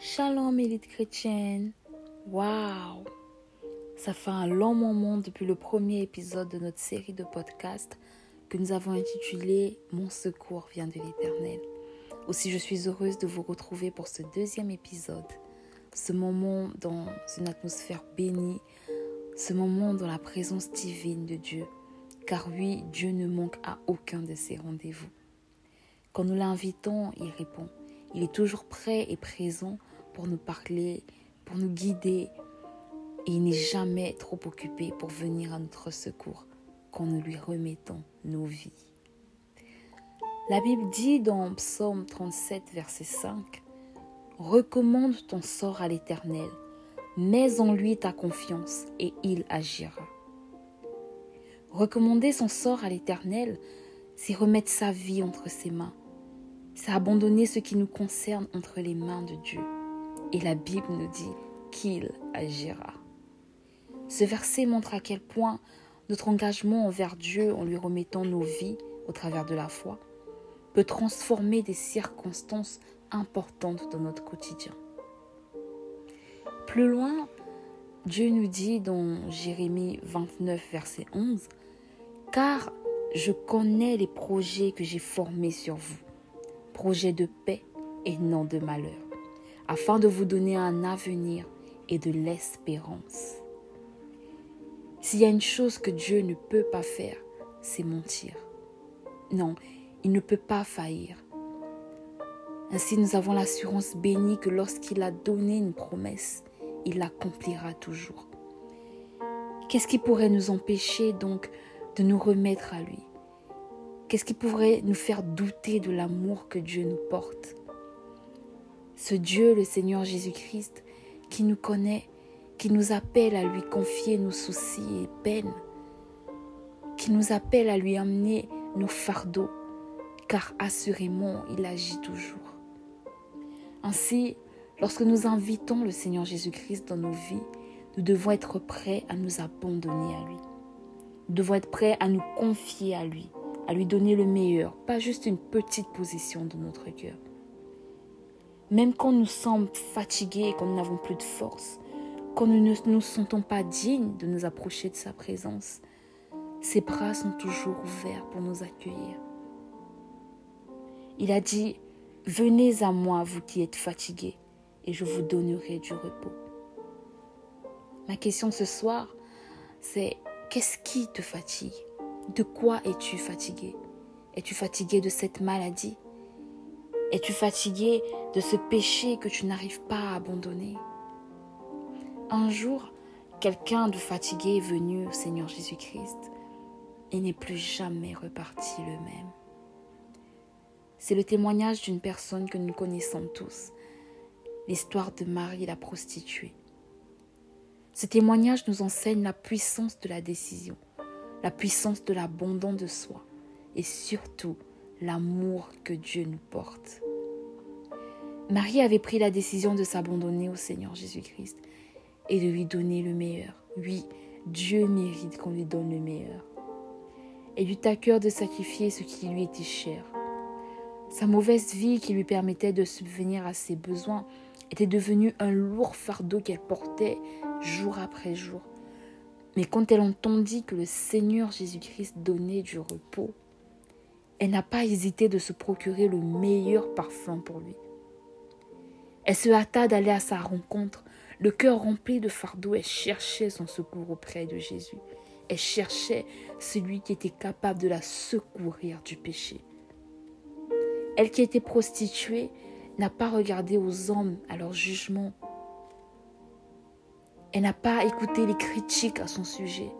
Shalom élite chrétienne. Waouh Ça fait un long moment depuis le premier épisode de notre série de podcasts que nous avons intitulé Mon secours vient de l'Éternel. Aussi je suis heureuse de vous retrouver pour ce deuxième épisode. Ce moment dans une atmosphère bénie, ce moment dans la présence divine de Dieu. Car oui, Dieu ne manque à aucun de ses rendez-vous. Quand nous l'invitons, il répond. Il est toujours prêt et présent pour nous parler, pour nous guider. Et il n'est jamais trop occupé pour venir à notre secours quand nous lui remettons nos vies. La Bible dit dans Psaume 37, verset 5, Recommande ton sort à l'Éternel, mets en lui ta confiance et il agira. Recommander son sort à l'Éternel, c'est remettre sa vie entre ses mains, c'est abandonner ce qui nous concerne entre les mains de Dieu. Et la Bible nous dit qu'il agira. Ce verset montre à quel point notre engagement envers Dieu en lui remettant nos vies au travers de la foi peut transformer des circonstances importantes dans notre quotidien. Plus loin, Dieu nous dit dans Jérémie 29, verset 11, Car je connais les projets que j'ai formés sur vous projet de paix et non de malheur, afin de vous donner un avenir et de l'espérance. S'il y a une chose que Dieu ne peut pas faire, c'est mentir. Non, il ne peut pas faillir. Ainsi nous avons l'assurance bénie que lorsqu'il a donné une promesse, il l'accomplira toujours. Qu'est-ce qui pourrait nous empêcher donc de nous remettre à lui? Qu'est-ce qui pourrait nous faire douter de l'amour que Dieu nous porte? Ce Dieu, le Seigneur Jésus-Christ, qui nous connaît, qui nous appelle à lui confier nos soucis et peines, qui nous appelle à lui amener nos fardeaux, car assurément il agit toujours. Ainsi, lorsque nous invitons le Seigneur Jésus-Christ dans nos vies, nous devons être prêts à nous abandonner à lui. Nous devons être prêts à nous confier à lui à lui donner le meilleur, pas juste une petite position de notre cœur. Même quand nous sommes fatigués et quand nous n'avons plus de force, quand nous ne nous sentons pas dignes de nous approcher de sa présence, ses bras sont toujours ouverts pour nous accueillir. Il a dit, Venez à moi, vous qui êtes fatigués, et je vous donnerai du repos. Ma question ce soir, c'est qu'est-ce qui te fatigue? De quoi es-tu fatigué? Es-tu fatigué de cette maladie? Es-tu fatigué de ce péché que tu n'arrives pas à abandonner? Un jour, quelqu'un de fatigué est venu au Seigneur Jésus-Christ et n'est plus jamais reparti le même. C'est le témoignage d'une personne que nous connaissons tous, l'histoire de Marie la prostituée. Ce témoignage nous enseigne la puissance de la décision la puissance de l'abandon de soi et surtout l'amour que Dieu nous porte. Marie avait pris la décision de s'abandonner au Seigneur Jésus-Christ et de lui donner le meilleur. Oui, Dieu mérite qu'on lui donne le meilleur. Elle eut à cœur de sacrifier ce qui lui était cher. Sa mauvaise vie qui lui permettait de subvenir à ses besoins était devenue un lourd fardeau qu'elle portait jour après jour. Mais quand elle entendit que le Seigneur Jésus-Christ donnait du repos, elle n'a pas hésité de se procurer le meilleur parfum pour lui. Elle se hâta d'aller à sa rencontre, le cœur rempli de fardeau, elle cherchait son secours auprès de Jésus. Elle cherchait celui qui était capable de la secourir du péché. Elle qui était prostituée n'a pas regardé aux hommes à leur jugement, elle n'a pas écouté les critiques à son sujet.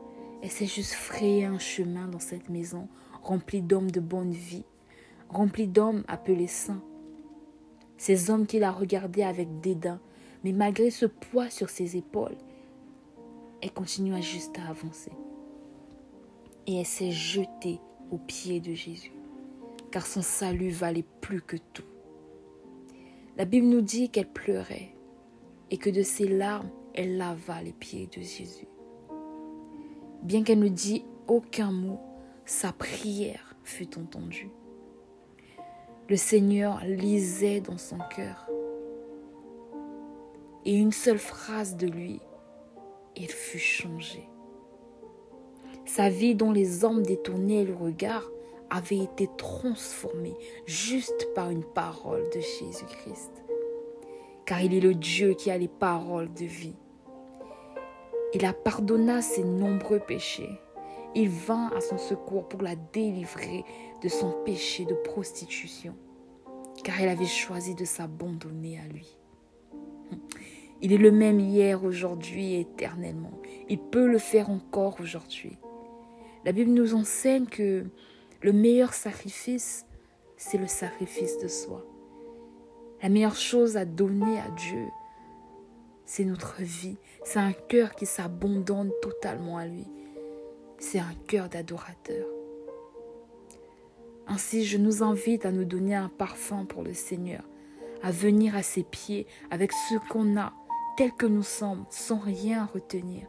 Elle s'est juste frayé un chemin dans cette maison remplie d'hommes de bonne vie, remplie d'hommes appelés saints. Ces hommes qui la regardaient avec dédain, mais malgré ce poids sur ses épaules, elle continua juste à avancer. Et elle s'est jetée aux pieds de Jésus, car son salut valait plus que tout. La Bible nous dit qu'elle pleurait et que de ses larmes, elle lava les pieds de Jésus. Bien qu'elle ne dit aucun mot, sa prière fut entendue. Le Seigneur lisait dans son cœur. et une seule phrase de lui, il fut changé. Sa vie dont les hommes détournaient le regard avait été transformée juste par une parole de Jésus-Christ. Car il est le Dieu qui a les paroles de vie. Il a pardonné ses nombreux péchés. Il vint à son secours pour la délivrer de son péché de prostitution, car elle avait choisi de s'abandonner à lui. Il est le même hier, aujourd'hui et éternellement. Il peut le faire encore aujourd'hui. La Bible nous enseigne que le meilleur sacrifice, c'est le sacrifice de soi. La meilleure chose à donner à Dieu, c'est notre vie. C'est un cœur qui s'abandonne totalement à lui. C'est un cœur d'adorateur. Ainsi, je nous invite à nous donner un parfum pour le Seigneur, à venir à ses pieds avec ce qu'on a, tel que nous sommes, sans rien retenir.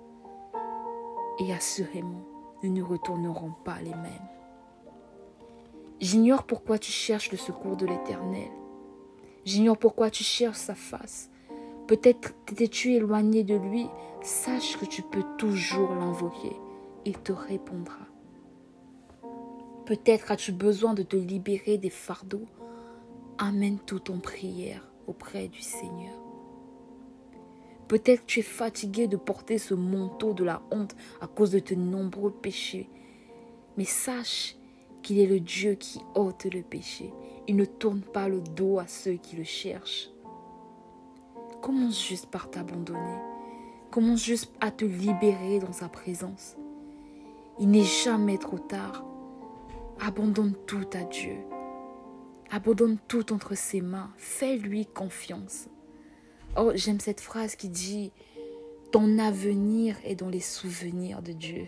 Et assurément, nous ne retournerons pas les mêmes. J'ignore pourquoi tu cherches le secours de l'Éternel. J'ignore pourquoi tu cherches sa face. Peut-être t'étais-tu éloigné de lui. Sache que tu peux toujours l'invoquer. Il te répondra. Peut-être as-tu besoin de te libérer des fardeaux. Amène tout en prière auprès du Seigneur. Peut-être tu es fatigué de porter ce manteau de la honte à cause de tes nombreux péchés. Mais sache qu'il est le Dieu qui ôte le péché. Il ne tourne pas le dos à ceux qui le cherchent. Commence juste par t'abandonner? Commence juste à te libérer dans sa présence? Il n'est jamais trop tard. Abandonne tout à Dieu. Abandonne tout entre ses mains. Fais-lui confiance. Oh, j'aime cette phrase qui dit Ton avenir est dans les souvenirs de Dieu.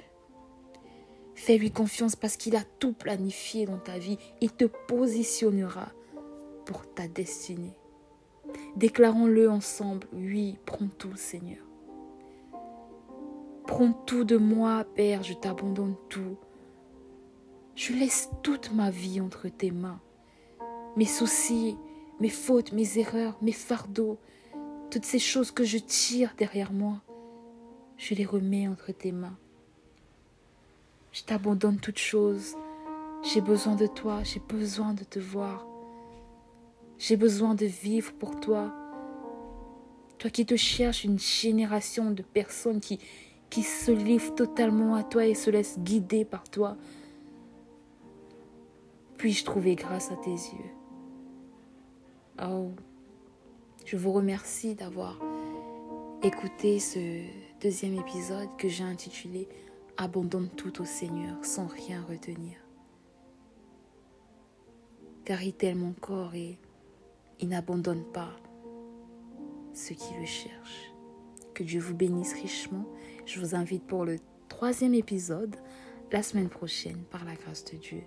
Fais-lui confiance parce qu'il a tout planifié dans ta vie. Il te positionnera pour ta destinée. Déclarons-le ensemble. Oui, prends tout, Seigneur. Prends tout de moi, Père, je t'abandonne tout. Je laisse toute ma vie entre tes mains. Mes soucis, mes fautes, mes erreurs, mes fardeaux, toutes ces choses que je tire derrière moi, je les remets entre tes mains. Je t'abandonne toutes choses. J'ai besoin de toi, j'ai besoin de te voir. J'ai besoin de vivre pour toi. Toi qui te cherches une génération de personnes qui, qui se livrent totalement à toi et se laissent guider par toi. Puis-je trouver grâce à tes yeux? Oh, je vous remercie d'avoir écouté ce deuxième épisode que j'ai intitulé Abandonne tout au Seigneur sans rien retenir. Car il t'aime encore et il n'abandonne pas ceux qui le cherchent. Que Dieu vous bénisse richement. Je vous invite pour le troisième épisode la semaine prochaine par la grâce de Dieu.